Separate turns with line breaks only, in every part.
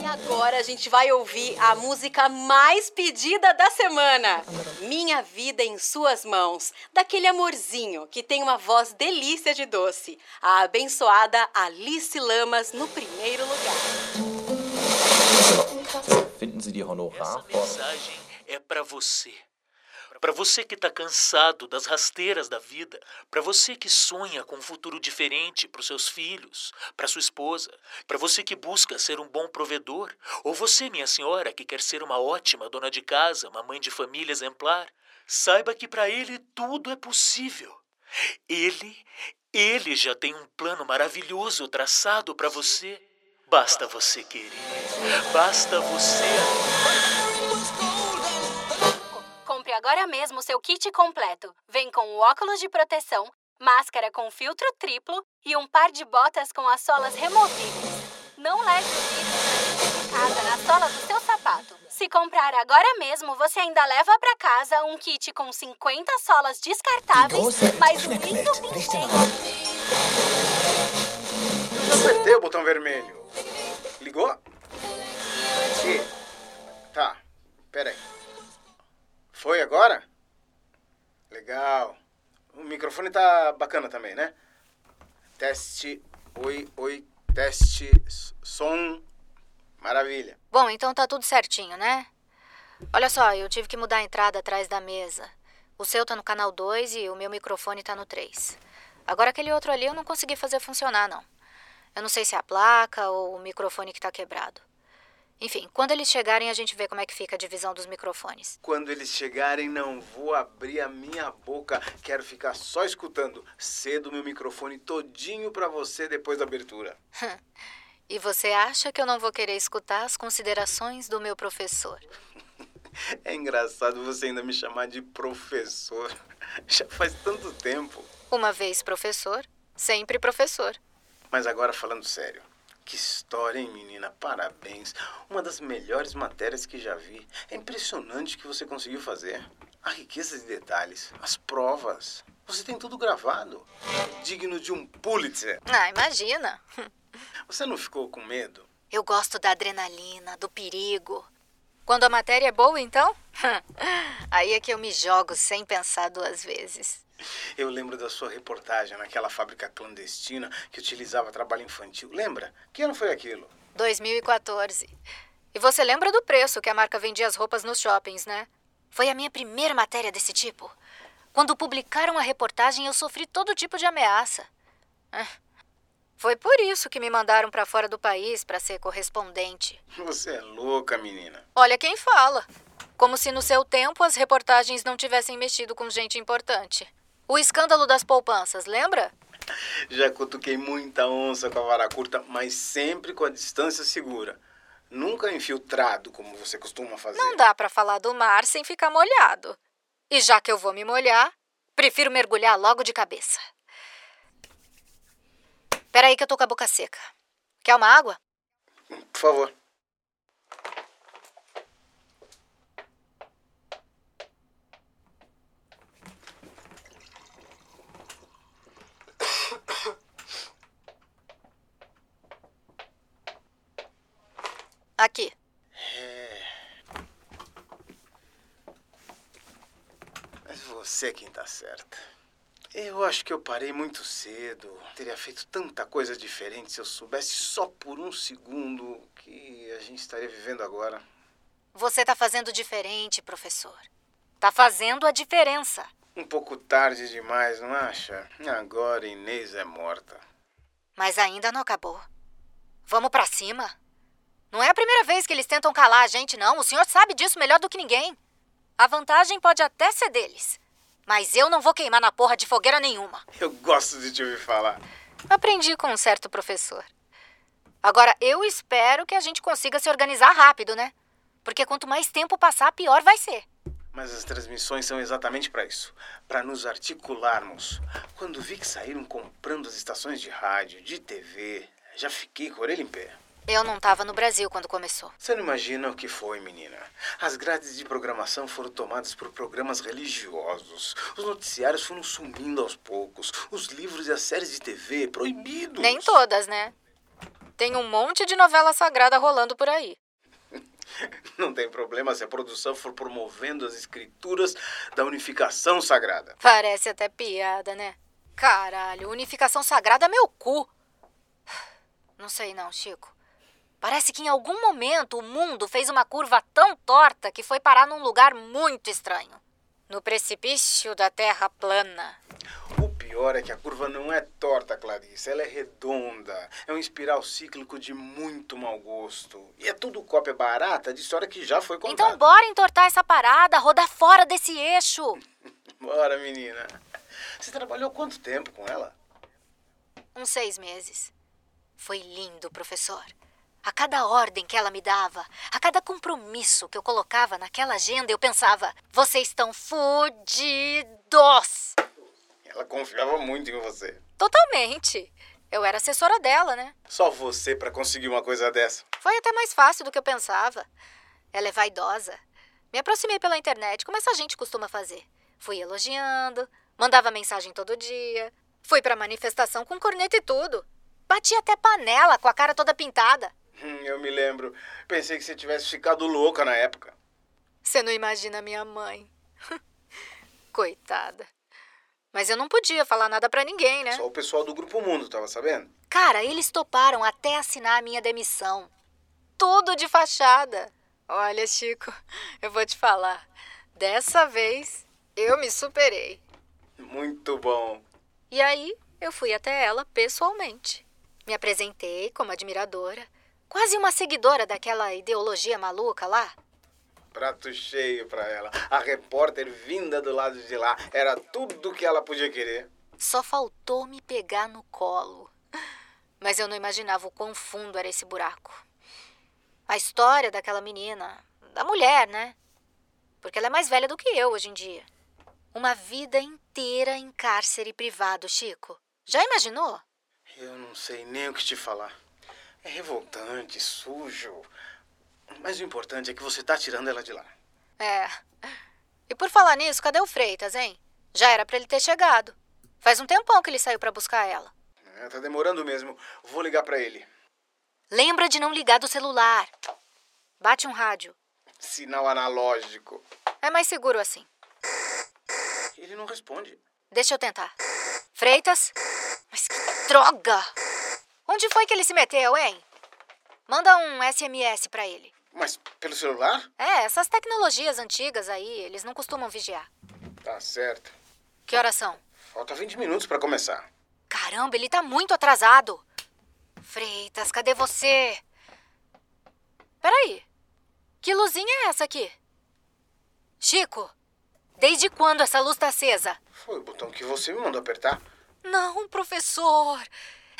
E agora a gente vai ouvir a música mais pedida da semana. Minha Vida em Suas Mãos, daquele amorzinho que tem uma voz delícia de doce. A abençoada Alice Lamas no primeiro lugar.
Finden Sie die
Essa
Honorarforderung?
mensagem é para você. Para você que está cansado das rasteiras da vida, para você que sonha com um futuro diferente para os seus filhos, para sua esposa, para você que busca ser um bom provedor, ou você, minha senhora, que quer ser uma ótima dona de casa, uma mãe de família exemplar, saiba que para ele tudo é possível. Ele, ele já tem um plano maravilhoso traçado para você. Basta você querer. Basta você
Compre agora mesmo seu kit completo. Vem com o óculos de proteção, máscara com filtro triplo e um par de botas com as solas removíveis. Não leve o vírus casa na sola do seu sapato. Se comprar agora mesmo, você ainda leva para casa um kit com 50 solas descartáveis, mais um lindo pincel.
Eu apertei o botão vermelho. Ligou? Aqui. Tá, peraí. Foi agora? Legal. O microfone tá bacana também, né? Teste. Oi, oi, teste. Som. Maravilha.
Bom, então tá tudo certinho, né? Olha só, eu tive que mudar a entrada atrás da mesa. O seu tá no canal 2 e o meu microfone tá no 3. Agora aquele outro ali eu não consegui fazer funcionar, não. Eu não sei se é a placa ou o microfone que tá quebrado. Enfim, quando eles chegarem a gente vê como é que fica a divisão dos microfones.
Quando eles chegarem, não vou abrir a minha boca. Quero ficar só escutando. Cedo meu microfone todinho pra você depois da abertura.
E você acha que eu não vou querer escutar as considerações do meu professor?
É engraçado você ainda me chamar de professor. Já faz tanto tempo.
Uma vez professor, sempre professor.
Mas agora falando sério. Que história, hein, menina? Parabéns. Uma das melhores matérias que já vi. É impressionante o que você conseguiu fazer. A riqueza de detalhes, as provas. Você tem tudo gravado. Digno de um Pulitzer.
Ah, imagina.
Você não ficou com medo?
Eu gosto da adrenalina, do perigo. Quando a matéria é boa, então? Aí é que eu me jogo sem pensar duas vezes.
Eu lembro da sua reportagem naquela fábrica clandestina que utilizava trabalho infantil. Lembra? Que ano foi aquilo?
2014. E você lembra do preço que a marca vendia as roupas nos shoppings, né? Foi a minha primeira matéria desse tipo. Quando publicaram a reportagem, eu sofri todo tipo de ameaça. Ah, Foi por isso que me mandaram para fora do país para ser correspondente.
Você é louca, menina.
Olha quem fala. Como se no seu tempo as reportagens não tivessem mexido com gente importante. O escândalo das poupanças, lembra?
Já cutuquei muita onça com a vara curta, mas sempre com a distância segura. Nunca infiltrado, como você costuma fazer.
Não dá para falar do mar sem ficar molhado. E já que eu vou me molhar, prefiro mergulhar logo de cabeça. Peraí que eu tô com a boca seca. Quer uma água?
Por favor.
Aqui.
Mas você é quem tá certa. Eu acho que eu parei muito cedo. Teria feito tanta coisa diferente se eu soubesse só por um segundo que a gente estaria vivendo agora.
Você tá fazendo diferente, professor. Tá fazendo a diferença.
Um pouco tarde demais, não acha? Agora Inês é morta.
Mas ainda não acabou. Vamos pra cima. Não é a primeira vez que eles tentam calar a gente, não. O senhor sabe disso melhor do que ninguém. A vantagem pode até ser deles. Mas eu não vou queimar na porra de fogueira nenhuma.
Eu gosto de te ouvir falar.
Aprendi com um certo professor. Agora, eu espero que a gente consiga se organizar rápido, né? Porque quanto mais tempo passar, pior vai ser.
Mas as transmissões são exatamente para isso para nos articularmos. Quando vi que saíram comprando as estações de rádio, de TV, já fiquei com a orelha em pé.
Eu não tava no Brasil quando começou.
Você não imagina o que foi, menina. As grades de programação foram tomadas por programas religiosos. Os noticiários foram sumindo aos poucos. Os livros e as séries de TV proibidos.
Nem todas, né? Tem um monte de novela sagrada rolando por aí.
Não tem problema se a produção for promovendo as escrituras da unificação sagrada.
Parece até piada, né? Caralho, unificação sagrada é meu cu. Não sei não, Chico. Parece que em algum momento o mundo fez uma curva tão torta que foi parar num lugar muito estranho. No precipício da Terra plana.
O pior é que a curva não é torta, Clarice. Ela é redonda. É um espiral cíclico de muito mau gosto. E é tudo cópia barata de história que já foi contada.
Então bora entortar essa parada, rodar fora desse eixo.
Bora, menina. Você trabalhou quanto tempo com ela?
Uns seis meses. Foi lindo, professor. A cada ordem que ela me dava, a cada compromisso que eu colocava naquela agenda, eu pensava: vocês estão fudidos!
Ela confiava muito em você.
Totalmente. Eu era assessora dela, né?
Só você para conseguir uma coisa dessa.
Foi até mais fácil do que eu pensava. Ela é vaidosa. Me aproximei pela internet, como essa gente costuma fazer. Fui elogiando, mandava mensagem todo dia. Fui pra manifestação com corneta e tudo. Bati até panela com a cara toda pintada.
Hum, eu me lembro. Pensei que você tivesse ficado louca na época.
Você não imagina minha mãe. Coitada. Mas eu não podia falar nada pra ninguém, né?
Só o pessoal do Grupo Mundo, tava sabendo?
Cara, eles toparam até assinar a minha demissão. Tudo de fachada. Olha, Chico, eu vou te falar. Dessa vez eu me superei.
Muito bom.
E aí eu fui até ela pessoalmente. Me apresentei como admiradora, quase uma seguidora daquela ideologia maluca lá.
Prato cheio pra ela. A repórter vinda do lado de lá era tudo que ela podia querer.
Só faltou me pegar no colo. Mas eu não imaginava o quão fundo era esse buraco. A história daquela menina, da mulher, né? Porque ela é mais velha do que eu hoje em dia. Uma vida inteira em cárcere privado, Chico. Já imaginou?
Eu não sei nem o que te falar. É revoltante, sujo. Mas o importante é que você tá tirando ela de lá.
É. E por falar nisso, cadê o Freitas, hein? Já era pra ele ter chegado. Faz um tempão que ele saiu pra buscar ela.
É, tá demorando mesmo. Vou ligar pra ele.
Lembra de não ligar do celular. Bate um rádio.
Sinal analógico.
É mais seguro assim.
Ele não responde.
Deixa eu tentar. Freitas? Mas que droga! Onde foi que ele se meteu, hein? Manda um SMS pra ele.
Mas pelo celular?
É, essas tecnologias antigas aí, eles não costumam vigiar.
Tá certo.
Que horas são?
Falta 20 minutos pra começar.
Caramba, ele tá muito atrasado. Freitas, cadê você? Peraí. Que luzinha é essa aqui? Chico, desde quando essa luz tá acesa?
Foi o botão que você me mandou apertar.
Não, professor.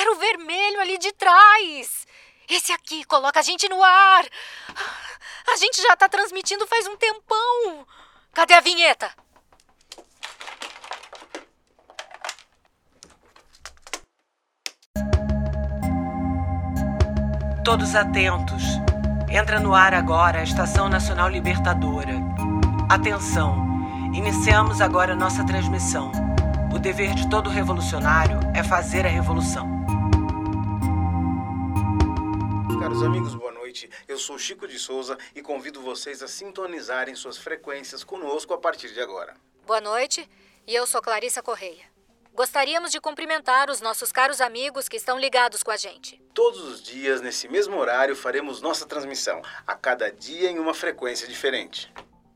Era o vermelho ali de trás. Esse aqui coloca a gente no ar. A gente já tá transmitindo faz um tempão. Cadê a vinheta?
Todos atentos. Entra no ar agora a Estação Nacional Libertadora. Atenção. Iniciamos agora nossa transmissão. O dever de todo revolucionário é fazer a revolução.
Caros amigos, boa noite. Eu sou Chico de Souza e convido vocês a sintonizarem suas frequências conosco a partir de agora.
Boa noite, e eu sou Clarissa Correia. Gostaríamos de cumprimentar os nossos caros amigos que estão ligados com a gente.
Todos os dias, nesse mesmo horário, faremos nossa transmissão, a cada dia em uma frequência diferente.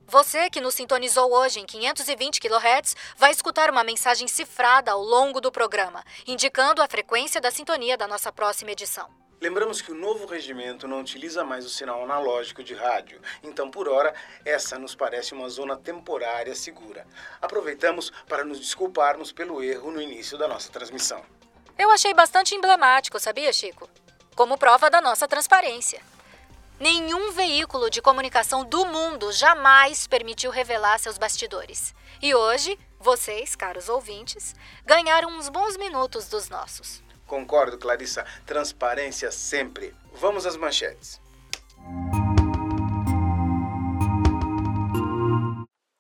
Você que nos sintonizou hoje em 520 kHz vai escutar uma mensagem cifrada ao longo do programa, indicando a frequência da sintonia da nossa próxima edição.
Lembramos que o novo regimento não utiliza mais o sinal analógico de rádio, então, por hora, essa nos parece uma zona temporária segura. Aproveitamos para nos desculparmos pelo erro no início da nossa transmissão.
Eu achei bastante emblemático, sabia, Chico? Como prova da nossa transparência. Nenhum veículo de comunicação do mundo jamais permitiu revelar seus bastidores. E hoje, vocês, caros ouvintes, ganharam uns bons minutos dos nossos.
Concordo, Clarissa. Transparência sempre. Vamos às manchetes.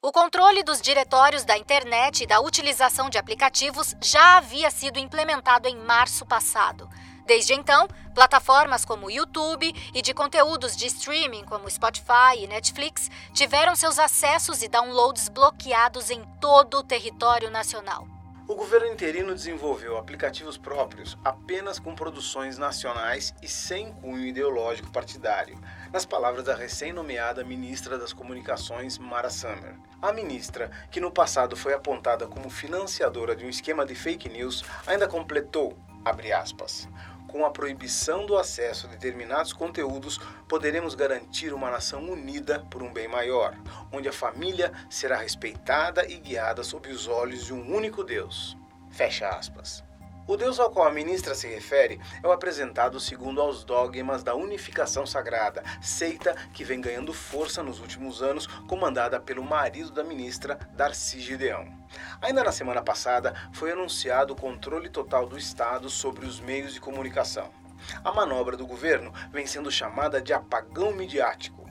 O controle dos diretórios da internet e da utilização de aplicativos já havia sido implementado em março passado, Desde então, plataformas como YouTube e de conteúdos de streaming como Spotify e Netflix tiveram seus acessos e downloads bloqueados em todo o território nacional.
O governo interino desenvolveu aplicativos próprios apenas com produções nacionais e sem cunho ideológico partidário, nas palavras da recém-nomeada ministra das Comunicações, Mara Summer. A ministra, que no passado foi apontada como financiadora de um esquema de fake news, ainda completou, abre aspas, com a proibição do acesso a determinados conteúdos, poderemos garantir uma nação unida por um bem maior, onde a família será respeitada e guiada sob os olhos de um único Deus. Fecha aspas. O Deus ao qual a ministra se refere é o apresentado segundo aos dogmas da unificação sagrada, seita que vem ganhando força nos últimos anos, comandada pelo marido da ministra, Darcy Gideão. Ainda na semana passada, foi anunciado o controle total do Estado sobre os meios de comunicação. A manobra do governo vem sendo chamada de apagão midiático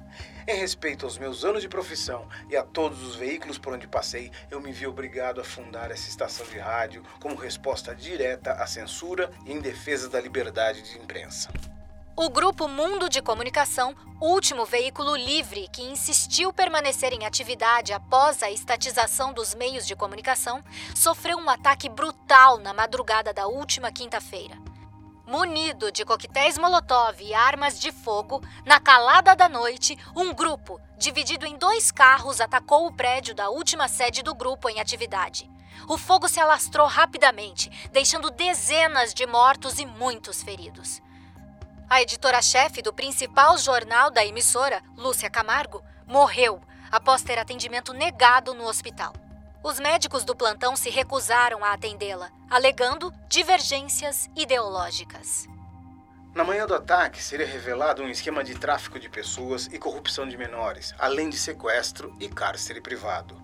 em respeito aos meus anos de profissão e a todos os veículos por onde passei, eu me vi obrigado a fundar essa estação de rádio como resposta direta à censura e em defesa da liberdade de imprensa.
O Grupo Mundo de Comunicação, último veículo livre que insistiu permanecer em atividade após a estatização dos meios de comunicação, sofreu um ataque brutal na madrugada da última quinta-feira. Munido de coquetéis Molotov e armas de fogo, na calada da noite, um grupo, dividido em dois carros, atacou o prédio da última sede do grupo em atividade. O fogo se alastrou rapidamente, deixando dezenas de mortos e muitos feridos. A editora-chefe do principal jornal da emissora, Lúcia Camargo, morreu após ter atendimento negado no hospital. Os médicos do plantão se recusaram a atendê-la, alegando divergências ideológicas.
Na manhã do ataque, seria revelado um esquema de tráfico de pessoas e corrupção de menores, além de sequestro e cárcere privado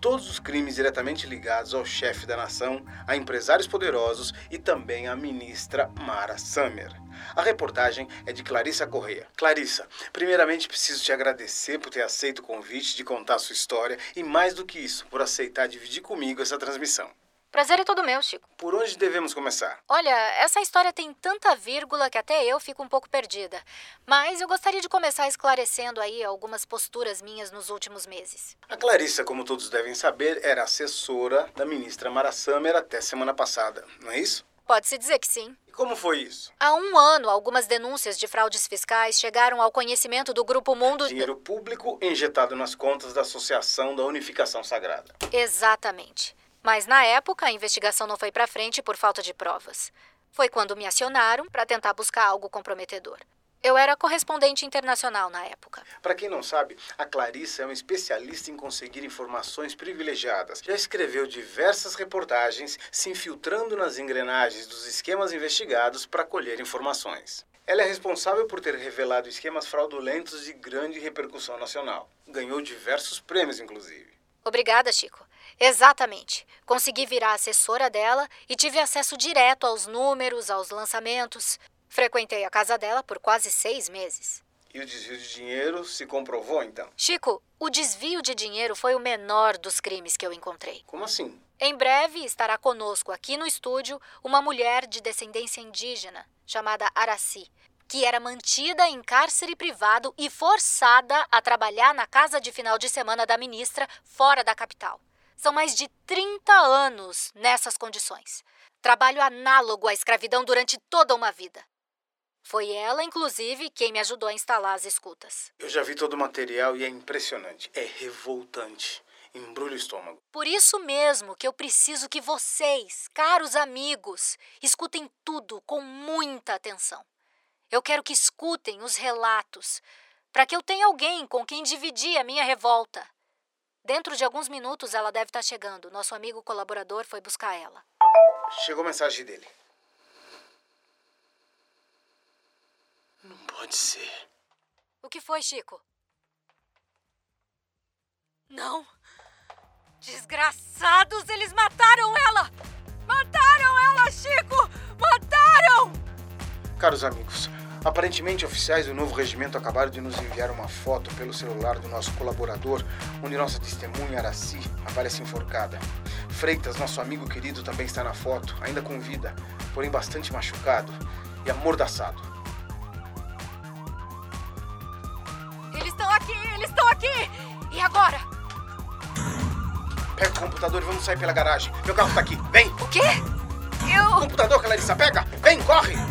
todos os crimes diretamente ligados ao chefe da nação, a empresários poderosos e também à ministra Mara Summer. A reportagem é de Clarissa Correia. Clarissa, primeiramente preciso te agradecer por ter aceito o convite de contar sua história e, mais do que isso, por aceitar dividir comigo essa transmissão.
Prazer é todo meu, Chico.
Por onde devemos começar?
Olha, essa história tem tanta vírgula que até eu fico um pouco perdida. Mas eu gostaria de começar esclarecendo aí algumas posturas minhas nos últimos meses.
A Clarissa, como todos devem saber, era assessora da ministra Mara Summer até semana passada, não é isso?
Pode-se dizer que sim.
E como foi isso?
Há um ano, algumas denúncias de fraudes fiscais chegaram ao conhecimento do Grupo Mundo.
Dinheiro público injetado nas contas da Associação da Unificação Sagrada.
Exatamente. Mas na época a investigação não foi para frente por falta de provas. Foi quando me acionaram para tentar buscar algo comprometedor. Eu era correspondente internacional na época.
Para quem não sabe, a Clarissa é uma especialista em conseguir informações privilegiadas. Já escreveu diversas reportagens se infiltrando nas engrenagens dos esquemas investigados para colher informações. Ela é responsável por ter revelado esquemas fraudulentos de grande repercussão nacional. Ganhou diversos prêmios, inclusive.
Obrigada, Chico. Exatamente. Consegui virar assessora dela e tive acesso direto aos números, aos lançamentos. Frequentei a casa dela por quase seis meses.
E o desvio de dinheiro se comprovou, então?
Chico, o desvio de dinheiro foi o menor dos crimes que eu encontrei.
Como assim?
Em breve estará conosco aqui no estúdio uma mulher de descendência indígena, chamada Araci, que era mantida em cárcere privado e forçada a trabalhar na casa de final de semana da ministra fora da capital. São mais de 30 anos nessas condições. Trabalho análogo à escravidão durante toda uma vida. Foi ela, inclusive, quem me ajudou a instalar as escutas.
Eu já vi todo o material e é impressionante. É revoltante. Embrulha o estômago.
Por isso mesmo que eu preciso que vocês, caros amigos, escutem tudo com muita atenção. Eu quero que escutem os relatos, para que eu tenha alguém com quem dividir a minha revolta. Dentro de alguns minutos ela deve estar chegando. Nosso amigo colaborador foi buscar ela.
Chegou a mensagem dele. Não pode ser.
O que foi, Chico? Não. Desgraçados, eles mataram ela! Mataram ela, Chico! Mataram!
Caros amigos, Aparentemente, oficiais do novo regimento acabaram de nos enviar uma foto pelo celular do nosso colaborador, onde nossa testemunha Araci aparece enforcada. Freitas, nosso amigo querido, também está na foto, ainda com vida, porém bastante machucado. e amordaçado.
Eles estão aqui, eles estão aqui! E agora?
Pega o computador e vamos sair pela garagem. Meu carro tá aqui. Vem!
O quê?
O
Eu.
computador, Clarissa, pega! Vem, corre!